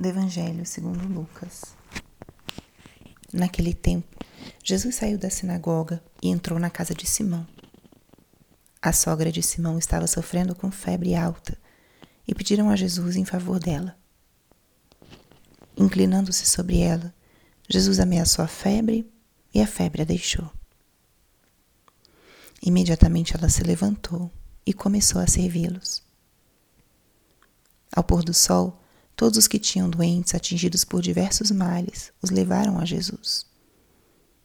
do Evangelho segundo Lucas. Naquele tempo, Jesus saiu da sinagoga e entrou na casa de Simão. A sogra de Simão estava sofrendo com febre alta e pediram a Jesus em favor dela. Inclinando-se sobre ela, Jesus ameaçou a febre e a febre a deixou. Imediatamente ela se levantou e começou a servi-los. Ao pôr do sol, todos os que tinham doentes atingidos por diversos males os levaram a Jesus.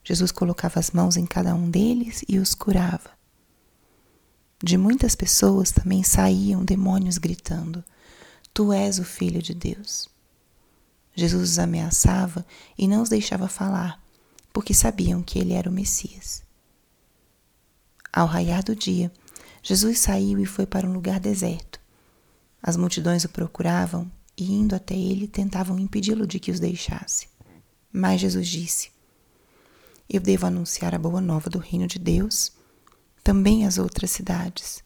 Jesus colocava as mãos em cada um deles e os curava. De muitas pessoas também saíam demônios gritando: Tu és o Filho de Deus. Jesus os ameaçava e não os deixava falar, porque sabiam que ele era o Messias. Ao raiar do dia, Jesus saiu e foi para um lugar deserto. As multidões o procuravam e, indo até ele, tentavam impedi-lo de que os deixasse. Mas Jesus disse: Eu devo anunciar a boa nova do reino de Deus também às outras cidades,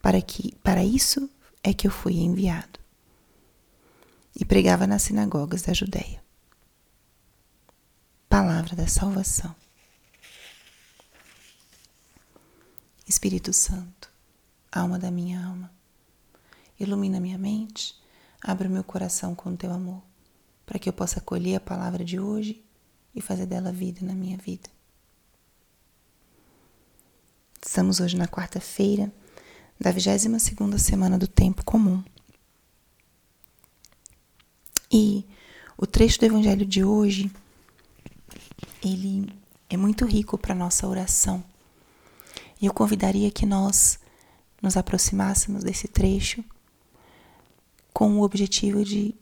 para que para isso é que eu fui enviado e pregava nas sinagogas da Judéia. Palavra da salvação. Espírito Santo, alma da minha alma, ilumina minha mente, abra meu coração com o teu amor, para que eu possa acolher a palavra de hoje e fazer dela vida na minha vida. Estamos hoje na quarta-feira da 22 segunda semana do tempo comum. E o trecho do evangelho de hoje, ele é muito rico para nossa oração. E eu convidaria que nós nos aproximássemos desse trecho com o objetivo de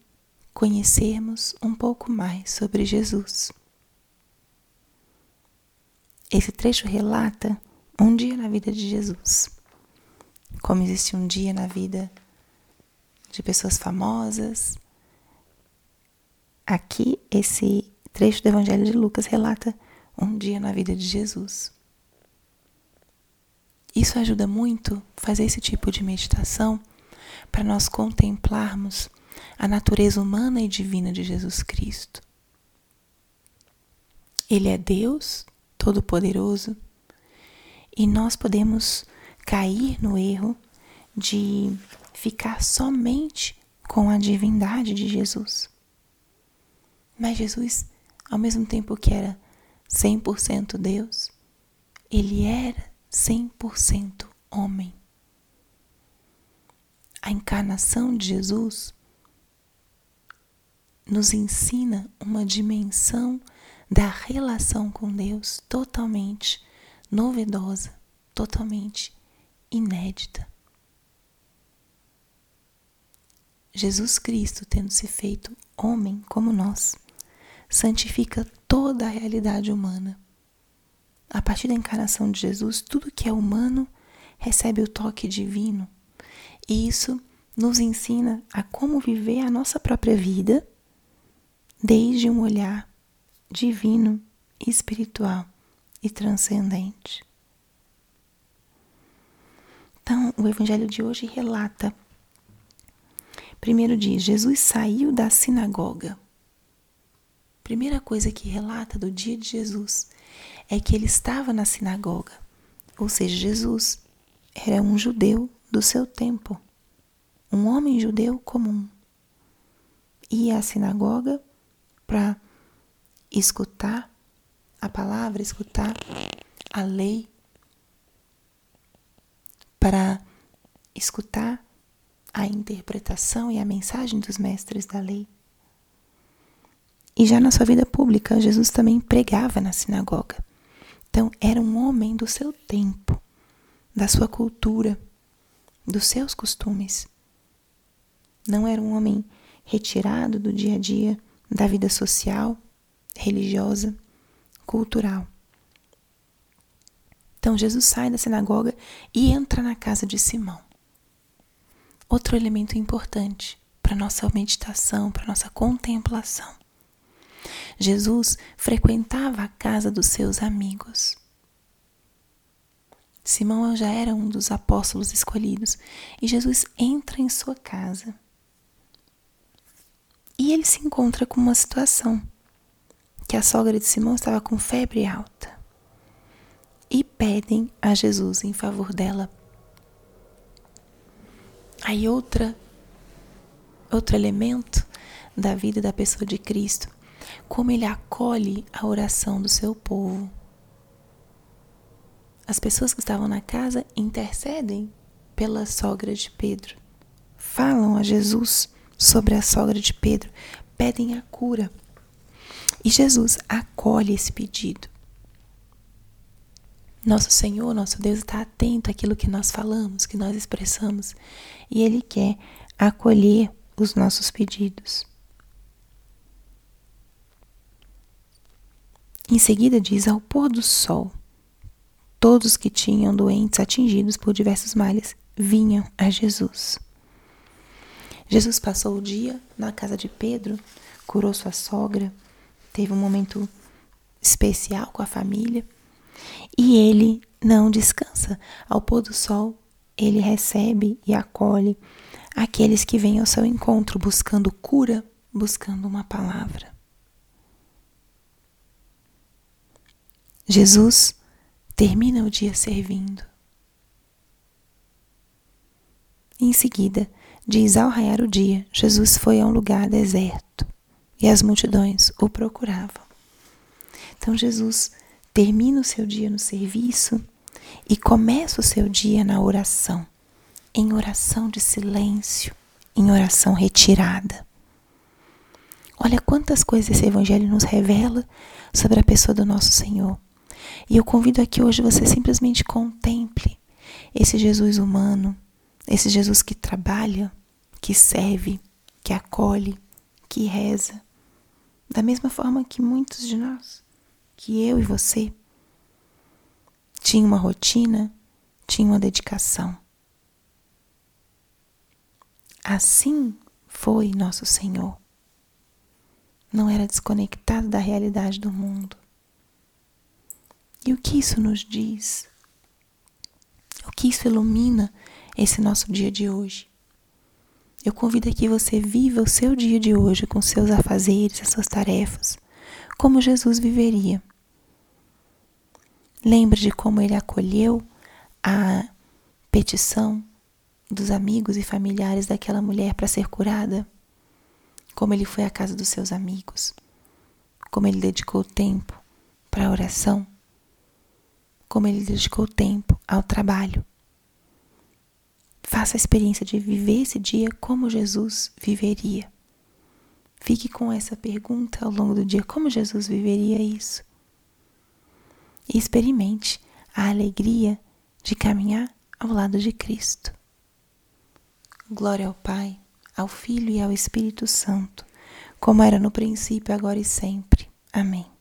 conhecermos um pouco mais sobre Jesus. Esse trecho relata um dia na vida de Jesus. Como existe um dia na vida de pessoas famosas, Aqui, esse trecho do Evangelho de Lucas relata um dia na vida de Jesus. Isso ajuda muito fazer esse tipo de meditação para nós contemplarmos a natureza humana e divina de Jesus Cristo. Ele é Deus Todo-Poderoso e nós podemos cair no erro de ficar somente com a divindade de Jesus. Mas Jesus, ao mesmo tempo que era 100% Deus, ele era 100% homem. A encarnação de Jesus nos ensina uma dimensão da relação com Deus totalmente novedosa, totalmente inédita. Jesus Cristo, tendo se feito homem como nós, santifica toda a realidade humana. A partir da encarnação de Jesus, tudo que é humano recebe o toque divino. E isso nos ensina a como viver a nossa própria vida desde um olhar divino, espiritual e transcendente. Então, o evangelho de hoje relata Primeiro diz: Jesus saiu da sinagoga. Primeira coisa que relata do dia de Jesus é que ele estava na sinagoga. Ou seja, Jesus era um judeu do seu tempo, um homem judeu comum. Ia à sinagoga para escutar a palavra, escutar a lei, para escutar a interpretação e a mensagem dos mestres da lei. E já na sua vida pública, Jesus também pregava na sinagoga. Então, era um homem do seu tempo, da sua cultura, dos seus costumes. Não era um homem retirado do dia a dia, da vida social, religiosa, cultural. Então, Jesus sai da sinagoga e entra na casa de Simão. Outro elemento importante para nossa meditação, para nossa contemplação. Jesus frequentava a casa dos seus amigos. Simão já era um dos apóstolos escolhidos e Jesus entra em sua casa. E ele se encontra com uma situação que a sogra de Simão estava com febre alta. E pedem a Jesus em favor dela. Aí outra outro elemento da vida da pessoa de Cristo, como ele acolhe a oração do seu povo. As pessoas que estavam na casa intercedem pela sogra de Pedro. Falam a Jesus sobre a sogra de Pedro, pedem a cura. E Jesus acolhe esse pedido. Nosso Senhor, nosso Deus está atento àquilo que nós falamos, que nós expressamos, e Ele quer acolher os nossos pedidos. Em seguida, diz: Ao pôr do sol, todos que tinham doentes atingidos por diversos males vinham a Jesus. Jesus passou o dia na casa de Pedro, curou sua sogra, teve um momento especial com a família e ele não descansa. Ao pôr do sol, ele recebe e acolhe aqueles que vêm ao seu encontro buscando cura, buscando uma palavra. Jesus termina o dia servindo. Em seguida, diz ao raiar o dia, Jesus foi a um lugar deserto e as multidões o procuravam. Então Jesus termina o seu dia no serviço e começa o seu dia na oração em oração de silêncio, em oração retirada. Olha quantas coisas esse Evangelho nos revela sobre a pessoa do nosso Senhor. E eu convido aqui hoje você simplesmente contemple esse Jesus humano, esse Jesus que trabalha, que serve, que acolhe, que reza, da mesma forma que muitos de nós, que eu e você, tinha uma rotina, tinha uma dedicação. Assim foi nosso Senhor. Não era desconectado da realidade do mundo. E o que isso nos diz? O que isso ilumina esse nosso dia de hoje? Eu convido aqui você viva o seu dia de hoje com seus afazeres, as suas tarefas, como Jesus viveria. Lembre de como ele acolheu a petição dos amigos e familiares daquela mulher para ser curada, como ele foi à casa dos seus amigos, como ele dedicou tempo para a oração, como ele dedicou tempo ao trabalho. Faça a experiência de viver esse dia como Jesus viveria. Fique com essa pergunta ao longo do dia: como Jesus viveria isso? E experimente a alegria de caminhar ao lado de Cristo. Glória ao Pai, ao Filho e ao Espírito Santo, como era no princípio, agora e sempre. Amém.